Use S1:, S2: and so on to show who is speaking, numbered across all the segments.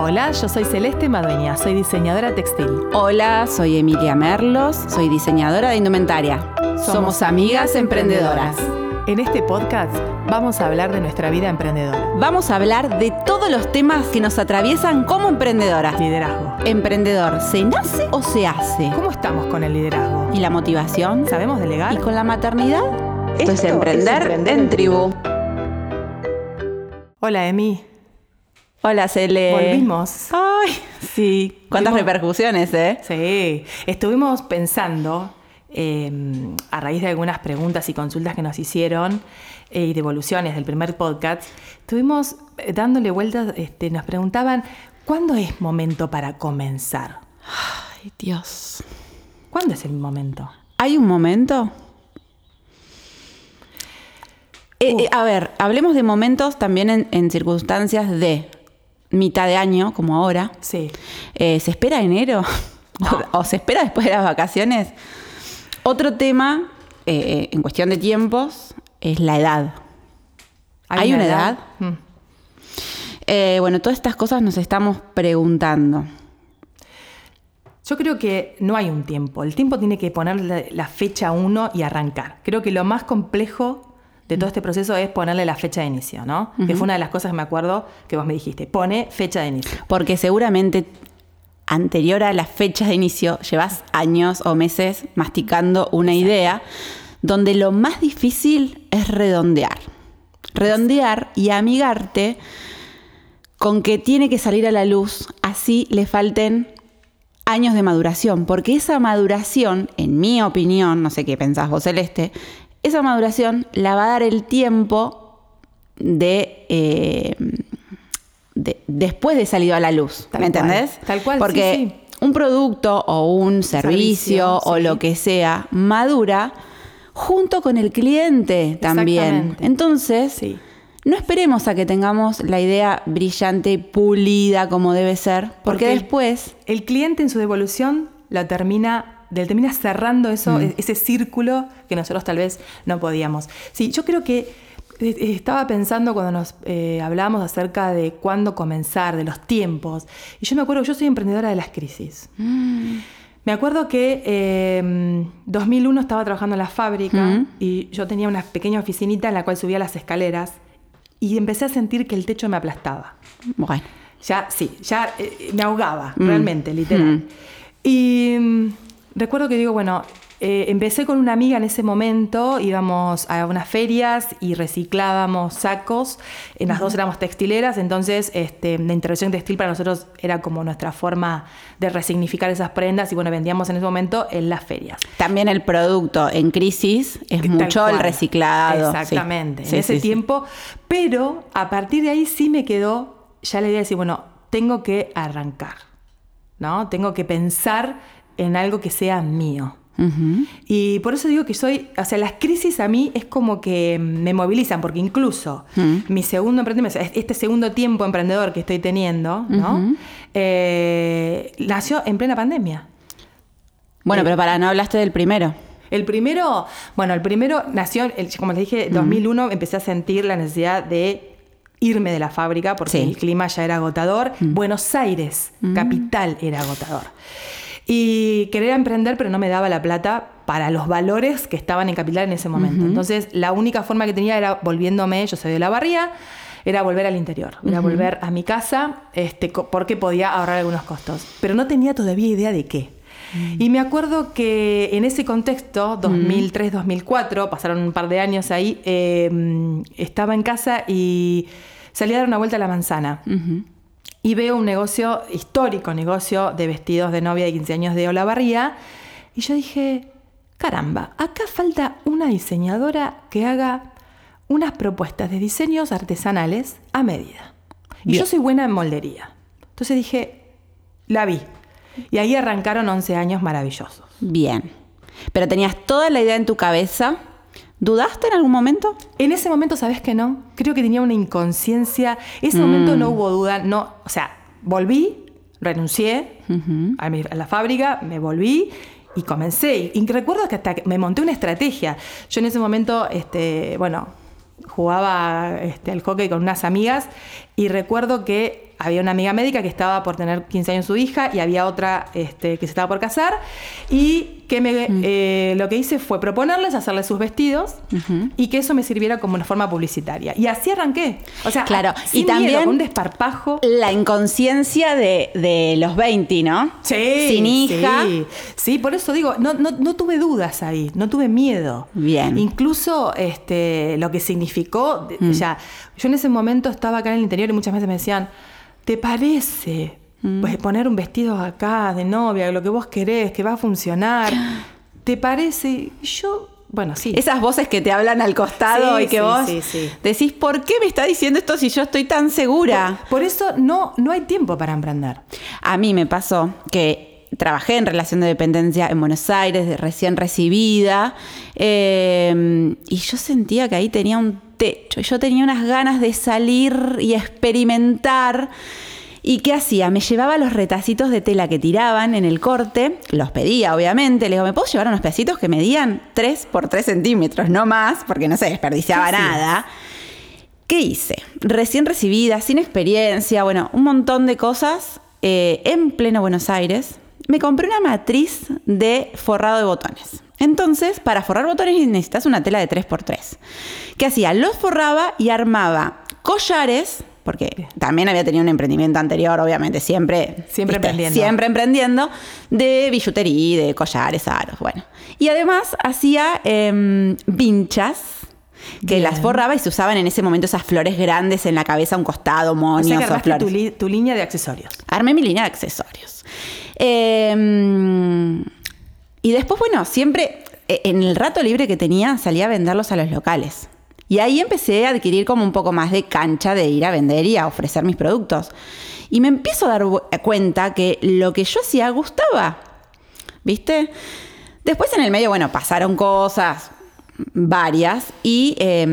S1: Hola, yo soy Celeste Madueña, soy diseñadora textil.
S2: Hola, soy Emilia Merlos, soy diseñadora de indumentaria. Somos, amigas emprendedoras.
S1: En este podcast vamos a hablar de nuestra vida emprendedora.
S2: Vamos a hablar de todos los temas que nos atraviesan como emprendedoras.
S1: Liderazgo.
S2: Emprendedor, ¿se nace o se hace?
S1: ¿Cómo estamos con el liderazgo?
S2: ¿Y la motivación?
S1: ¿Sabemos delegar?
S2: ¿Y con la maternidad?
S3: Esto es emprender, en tribu.
S1: Hola, Emi.
S2: Hola, Cele.
S1: Volvimos.
S2: Ay, sí. ¿Cuántas
S1: Volvimos.
S2: repercusiones, eh?
S1: Sí, estuvimos pensando, eh, a raíz de algunas preguntas y consultas que nos hicieron eh, y devoluciones del primer podcast, estuvimos eh, dándole vueltas, este, nos preguntaban, ¿cuándo es momento para comenzar?
S2: Ay, Dios.
S1: ¿Cuándo es el momento?
S2: ¿Hay un momento? Eh, eh, a ver, hablemos de momentos también en, en circunstancias de mitad de año, como ahora.
S1: Sí.
S2: Eh, ¿Se espera enero?
S1: No.
S2: ¿O se espera después de las vacaciones? Otro tema, eh, en cuestión de tiempos, es la edad. ¿Hay una edad?
S1: Mm.
S2: Eh, bueno, todas estas cosas nos estamos preguntando.
S1: Yo creo que no hay un tiempo. El tiempo tiene que ponerle la fecha uno y arrancar. Creo que lo más complejo de todo este proceso es ponerle la fecha de inicio, ¿no? Que fue una de las cosas que me acuerdo que vos me dijiste. Pone fecha de inicio.
S2: Porque seguramente anterior a las fechas de inicio llevas años o meses masticando una idea donde lo más difícil es redondear. Redondear y amigarte con que tiene que salir a la luz, así le falten años de maduración, porque esa maduración, en mi opinión, no sé qué pensás vos, Celeste, esa maduración la va a dar el tiempo de, eh, de- después de salido a la luz,
S1: Tal
S2: ¿me
S1: cual,
S2: entendés?
S1: tal cual, sí,
S2: Porque
S1: sí.
S2: un producto o un servicio,
S1: servicio,
S2: o
S1: sí.
S2: lo que sea madura junto con el cliente también. Entonces,
S1: Sí.
S2: no esperemos a que tengamos la idea brillante y pulida como debe ser, porque,
S1: Porque-
S2: después
S1: El cliente en su devolución lo termina, termina cerrando eso, e- ese círculo que nosotros tal vez no podíamos. Sí, yo creo que eh, eh, estaba pensando cuando nos eh, hablábamos acerca de cuándo comenzar, de los tiempos. Y yo me acuerdo, yo soy emprendedora de las crisis. Me acuerdo que eh, 2001 estaba trabajando en la fábrica y yo tenía una pequeña oficinita en la cual subía las escaleras y empecé a sentir que el techo me aplastaba.
S2: bueno,
S1: Ya, sí, ya eh, me ahogaba,
S2: Mm.
S1: realmente, literal. Y mm, recuerdo que digo, bueno, eh, empecé con una amiga en ese momento, íbamos a unas ferias y reciclábamos sacos, en las dos éramos textileras, entonces este, la intervención textil para nosotros era como nuestra forma de resignificar esas prendas y bueno, vendíamos en ese momento en las ferias.
S2: también el producto en crisis es
S1: Tal
S2: mucho el reciclado.
S1: Exactamente,
S2: Sí,
S1: en ese
S2: sí.
S1: tiempo. Pero a partir de ahí sí me quedó ya la idea de decir, bueno, tengo que arrancar, ¿no? Tengo que pensar en algo que sea mío. Y por eso digo que soy, o sea, las crisis a mí es como que me movilizan, porque incluso
S2: Mm.
S1: mi segundo emprendimiento, este segundo tiempo emprendedor que estoy teniendo, ¿no? Eh, nació en plena pandemia.
S2: Bueno, pero para, no hablaste del primero.
S1: El primero, bueno, el primero nació, el- como les dije, en 2001 empecé a sentir la necesidad de irme de la fábrica porque
S2: Sí.
S1: el clima ya era agotador. Buenos Aires, capital, era agotador. Y quería emprender, pero no me daba la plata para los valores que estaban en capital en ese momento. Entonces, la única forma que tenía era volviéndome, yo soy de la barría, era volver al interior, era volver a mi casa, este, porque podía ahorrar algunos costos. Pero no tenía todavía idea de qué. Y me acuerdo que en ese contexto, 2003-2004, pasaron un par de años ahí, eh, estaba en casa y salí a dar una vuelta a la manzana. Y veo un negocio, histórico negocio de vestidos de novia de 15 años de Olavarría. Y yo dije, caramba, acá falta una diseñadora que haga unas propuestas de diseños artesanales a medida. Y yo soy buena en moldería. Entonces dije, la vi. Y ahí arrancaron 11 años maravillosos.
S2: Bien. Pero tenías toda la idea en tu cabeza. ¿Dudaste en algún momento?
S1: En ese momento, ¿sabes que no? Creo que tenía una inconsciencia. En ese momento no hubo duda. No, o sea, volví, renuncié a, mi- a la fábrica, me volví y comencé. Y recuerdo que hasta que me monté una estrategia. Yo en ese momento, este, bueno, jugaba este, al hockey con unas amigas y recuerdo que había una amiga médica que estaba por tener 15 años su hija y había otra este, que se estaba por casar y que me,
S2: Mm.
S1: eh, lo que hice fue proponerles hacerles sus vestidos y que eso me sirviera como una forma publicitaria. Y así arranqué. O sea,
S2: Claro,
S1: sin
S2: y también-
S1: miedo, con un desparpajo.
S2: La inconsciencia de, de los 20, ¿no?
S1: Sí,
S2: Sin hija.
S1: Sí, Sí, por eso digo, no, no, no tuve dudas ahí, no tuve miedo.
S2: Bien.
S1: Incluso este, lo que significó,
S2: Mm.
S1: ya, yo en ese momento estaba acá en el interior muchas veces me decían, ¿te parece
S2: Mm.
S1: pues, poner un vestido acá de novia, lo que vos querés, que va a funcionar? ¿Te parece? Yo, bueno, sí.
S2: Esas voces que te hablan al costado
S1: Sí,
S2: y que
S1: sí,
S2: vos
S1: sí,
S2: decís, ¿por qué me está diciendo esto si yo estoy tan segura?
S1: Por eso no, no hay tiempo para emprender.
S2: A mí me pasó que trabajé en relación de dependencia en Buenos Aires, de recién recibida, eh, y yo sentía que ahí tenía un techo, yo tenía unas ganas de salir y experimentar. ¿Y qué hacía? Me llevaba los retacitos de tela que tiraban en el corte, los pedía obviamente, le digo, ¿me puedo llevar unos pedacitos que medían 3 por 3 centímetros, no más, porque no se desperdiciaba nada? ¿Qué hice? Recién recibida, sin experiencia, bueno, un montón de cosas. eh, en pleno Buenos Aires, me compré una matriz de forrado de botones. Entonces, para forrar botones necesitas una tela de 3x3. ¿Qué hacía? Los forraba y armaba collares, porque también había tenido un emprendimiento anterior, obviamente, siempre,
S1: Siempre emprendiendo.
S2: Siempre emprendiendo, de billutería, de collares, aros, bueno. Y además hacía em, vinchas que
S1: Bien.
S2: las forraba y se usaban en ese momento esas flores grandes en la cabeza, un costado,
S1: O
S2: moños
S1: sea que
S2: o flores.
S1: tu, li- tu línea de accesorios.
S2: Armé mi línea de accesorios. Eh, y después, bueno, siempre eh, en el rato libre que tenía salía a venderlos a los locales. Y ahí empecé a adquirir como un poco más de cancha de ir a vender y a ofrecer mis productos. Y me empiezo a dar bu- cuenta que lo que yo hacía gustaba. ¿Viste? Después en el medio, bueno, pasaron cosas, varias, y eh,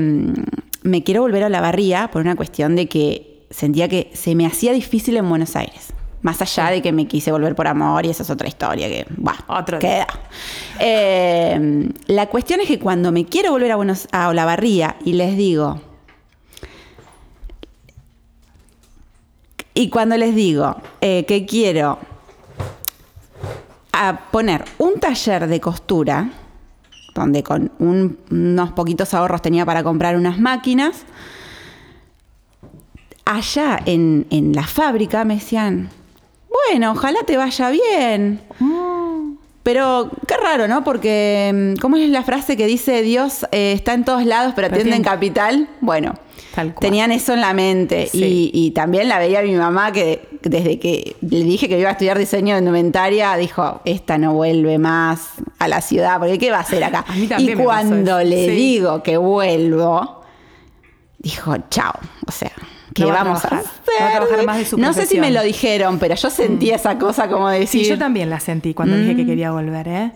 S2: me quiero volver a la barría por una cuestión de que sentía que se me hacía difícil en Buenos Aires. Más allá de que me quise volver por amor y esa es otra historia que, bah,
S1: Otro
S2: queda. Eh, la cuestión es que cuando me quiero volver a, Buenos, a Olavarría y les digo, y cuando les digo eh, que quiero a poner un taller de costura, donde con un- unos poquitos ahorros tenía para comprar unas máquinas, allá en, en la fábrica me decían, bueno, ojalá te vaya bien. Pero qué raro, ¿no? Porque, mm, ¿cómo es la frase que dice Dios eh, está en todos lados, pero atiende en capital? Bueno, tenían eso en la mente.
S1: Sí.
S2: Y, y también la veía mi mamá que desde que le dije que iba a estudiar diseño de indumentaria, dijo, esta no vuelve más a la ciudad, porque ¿qué va a hacer acá?
S1: A mí también
S2: y cuando le
S1: Sí.
S2: digo que vuelvo, dijo, chao. O sea, ¿qué
S1: No va a
S2: vamos a,
S1: trabajar.
S2: hacer?
S1: A trabajar más de su
S2: no sé si me lo dijeron, pero yo sentía esa cosa como de decir...
S1: Sí, yo también la sentí cuando dije
S2: Mm.
S1: que quería volver, ¿eh?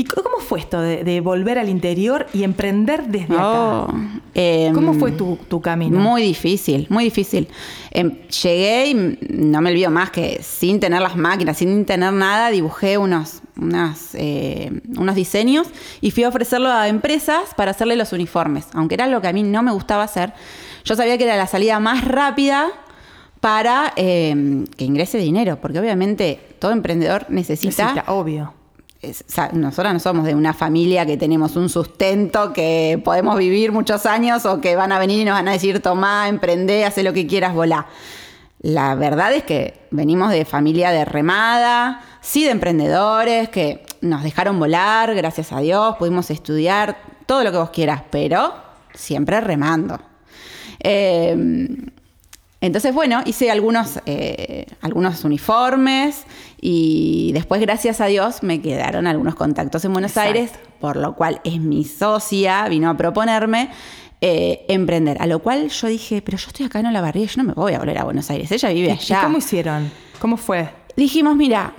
S1: ¿Y cómo fue esto de, de volver al interior y emprender desde
S2: Oh,
S1: acá?
S2: em,
S1: ¿Cómo fue tu, tu camino?
S2: Muy difícil, muy difícil. Em, llegué y no me olvido más que sin tener las máquinas, sin tener nada, dibujé unos, unas, eh, unos diseños y fui a ofrecerlo a empresas para hacerle los uniformes. Aunque era lo que a mí no me gustaba hacer, yo sabía que era la salida más rápida para em, que ingrese dinero, porque obviamente todo emprendedor necesita
S1: Necesita, obvio.
S2: Es- nosotros no somos de una familia que tenemos un sustento, que podemos vivir muchos años o que van a venir y nos van a decir, tomá, emprendé, haz lo que quieras, volá. La verdad es que venimos de familia de remada, sí de emprendedores, que nos dejaron volar, gracias a Dios, pudimos estudiar, todo lo que vos quieras, pero siempre remando. Eh, entonces, bueno, hice algunos, eh, algunos uniformes y después, gracias a Dios, me quedaron algunos contactos en Buenos
S1: Exacto.
S2: Aires, por lo cual es mi socia, vino a proponerme eh, emprender. A lo cual yo dije, pero yo estoy acá en Olavarría, yo no me voy a volver a Buenos Aires, ella vive
S1: ¿Y-
S2: allá.
S1: ¿Y cómo hicieron? ¿Cómo fue?
S2: Dijimos, mira,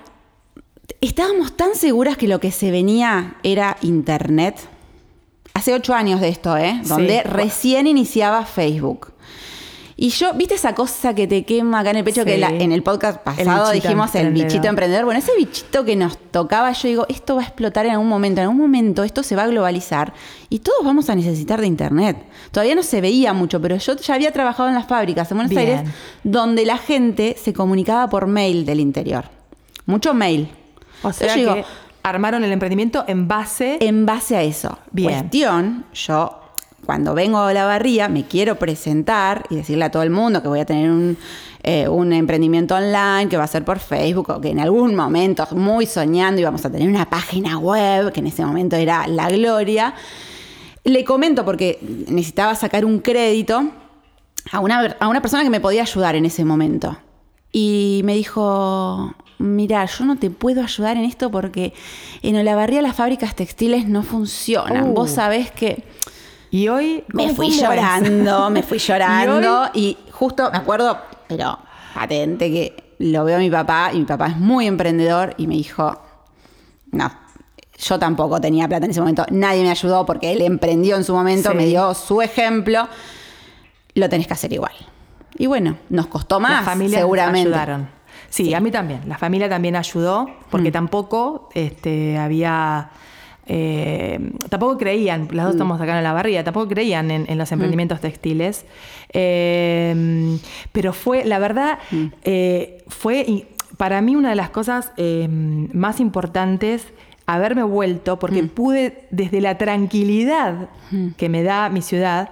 S2: estábamos tan seguras que lo que se venía era Internet. Hace ocho años de esto, ¿eh?
S1: Sí.
S2: Donde recién iniciaba Facebook. Y yo, ¿viste esa cosa que te quema acá en el pecho?
S1: Sí.
S2: Que la- en el podcast pasado dijimos el bichito emprendedor. Bueno, ese bichito que nos tocaba, yo digo, esto va a explotar en algún momento. En algún momento esto se va a globalizar y todos vamos a necesitar de Internet. Todavía no se veía mucho, pero yo ya había trabajado en las fábricas en Buenos
S1: Bien.
S2: Aires donde la gente se comunicaba por mail del interior. Mucho mail.
S1: O sea
S2: yo
S1: que
S2: digo,
S1: armaron el emprendimiento en base.
S2: en base a eso.
S1: Bien.
S2: Cuestión, yo cuando vengo a la barría me quiero presentar y decirle a todo el mundo que voy a tener un, eh, un emprendimiento online, que va a ser por Facebook, o que en algún momento, muy soñando, íbamos a tener una página web, que en ese momento era la gloria. Le comento porque necesitaba sacar un crédito a una, a una persona que me podía ayudar en ese momento. Y me dijo, mira, yo no te puedo ayudar en esto porque en Olavarría las fábricas textiles no funcionan.
S1: Uh.
S2: Vos sabés que
S1: Y hoy.
S2: me
S1: ¿cómo-
S2: fui
S1: es?
S2: llorando, me fui
S1: ¿Y
S2: llorando
S1: hoy?
S2: y, justo me acuerdo, pero patente que lo veo a mi papá y mi papá es muy emprendedor y me dijo, no, yo tampoco tenía plata en ese momento, nadie me ayudó porque él emprendió en su momento,
S1: Sí.
S2: me dio su ejemplo, lo tenés que hacer igual. Y bueno, nos costó más,
S1: Las familias
S2: seguramente.
S1: ayudaron. Sí, a mí también. La familia también ayudó,
S2: Mm.
S1: porque tampoco este, había. Eh, tampoco creían, las
S2: Mm.
S1: dos estamos acá en la barriga, tampoco creían en, en los emprendimientos textiles. Eh, pero fue, la verdad,
S2: Mm.
S1: eh, fue para mí una de las cosas más importantes haberme vuelto, porque
S2: Mm.
S1: pude, desde la tranquilidad que me da mi ciudad,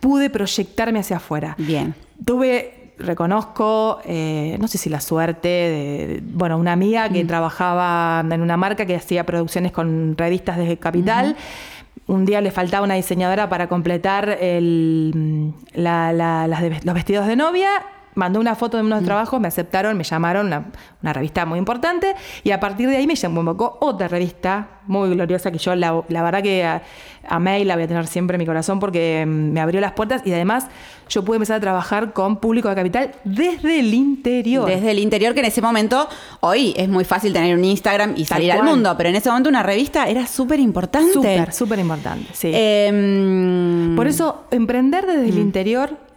S1: pude proyectarme hacia afuera.
S2: Bien.
S1: Tuve, reconozco, eh, no sé si la suerte de, bueno, una amiga que trabajaba en una marca que hacía producciones con revistas de Capital. Un día le faltaba una diseñadora para completar el- la- la- las de- los vestidos de novia. Mandó una foto de unos trabajos, me aceptaron, me llamaron, una, una revista muy importante, y a partir de ahí me convocó otra revista muy gloriosa que yo la, la verdad que a- amé y la voy a tener siempre en mi corazón porque mm, me abrió las puertas y además yo pude empezar a trabajar con público de capital desde el interior.
S2: Desde el interior, que en ese momento, hoy es muy fácil tener un Instagram y salir al mundo, pero en ese momento una revista era súper importante.
S1: Súper, súper importante, sí.
S2: Em,
S1: Por eso, emprender desde el interior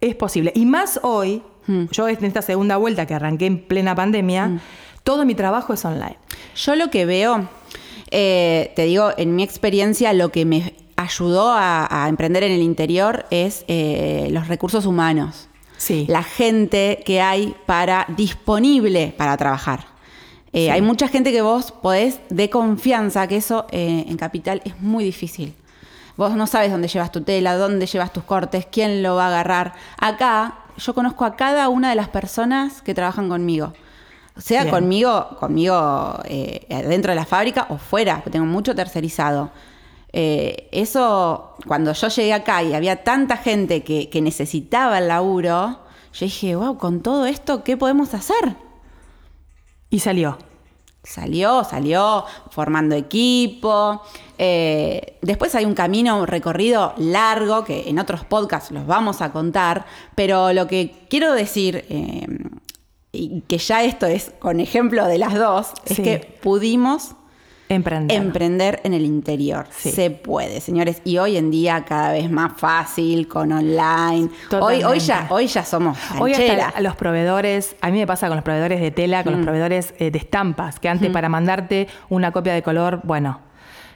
S1: es posible. Y más hoy, yo en esta segunda vuelta que arranqué en plena pandemia, todo mi trabajo es online.
S2: Yo lo que veo, eh, te digo, en mi experiencia, lo que me ayudó a, a emprender en el interior es eh, los recursos humanos.
S1: Sí.
S2: La gente que hay para disponible para trabajar. Eh, Hay mucha gente que vos podés de confianza, que eso eh, en Capital es muy difícil. Vos no sabes dónde llevas tu tela, dónde llevas tus cortes, quién lo va a agarrar. Acá yo conozco a cada una de las personas que trabajan conmigo. Sea
S1: Bien.
S2: conmigo, conmigo eh, dentro de la fábrica o fuera, porque tengo mucho tercerizado. Eh, eso, cuando yo llegué acá y había tanta gente que, que necesitaba el laburo, yo dije, wow, con todo esto, ¿qué podemos hacer?
S1: Y salió.
S2: Salió, salió formando equipo. Eh, después hay un camino recorrido largo que en otros podcasts los vamos a contar, pero lo que quiero decir, eh, y que ya esto es con ejemplo de las dos, es
S1: Sí.
S2: que pudimos
S1: Emprender.
S2: emprender en el interior.
S1: Sí.
S2: Se puede, señores. Y hoy en día cada vez más fácil, con online. Hoy, hoy, ya, hoy ya somos
S1: Hoy hasta los proveedores, a mí me pasa con los proveedores de tela,
S2: Mm.
S1: con los proveedores eh, de estampas, que antes para mandarte una copia de color, bueno,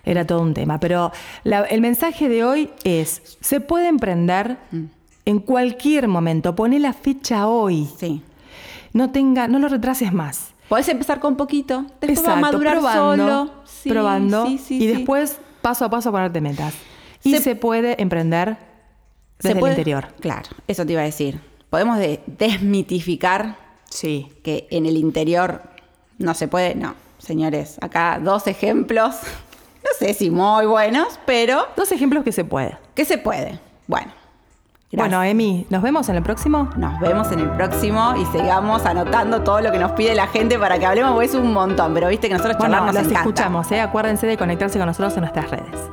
S1: era todo un tema. Pero la- el mensaje de hoy es, se puede emprender
S2: Mm.
S1: en cualquier momento, poné la fecha hoy,
S2: Sí.
S1: no, tenga, no lo retrases más.
S2: Podés empezar con poquito, después va a madurar
S1: probando,
S2: solo. Sí,
S1: probando
S2: sí, sí,
S1: y después paso a paso ponerte metas. Y
S2: Se-
S1: se, puede emprender
S2: Se
S1: desde
S2: puede-
S1: el interior.
S2: Claro, eso te iba a decir. Podemos de- desmitificar
S1: Sí.
S2: que en el interior no se puede. No, señores, acá dos ejemplos, no sé si muy buenos, pero
S1: Dos ejemplos que se puede.
S2: que se puede. Bueno, gracias.
S1: Bueno, Emi, ¿nos vemos en el próximo?
S2: Nos vemos en el próximo y sigamos anotando todo lo que nos pide la gente para que hablemos, porque es un montón, pero viste que nosotros
S1: Bueno,
S2: charlar nos
S1: los
S2: encanta.
S1: escuchamos, ¿eh? Acuérdense de conectarse con nosotros en nuestras redes.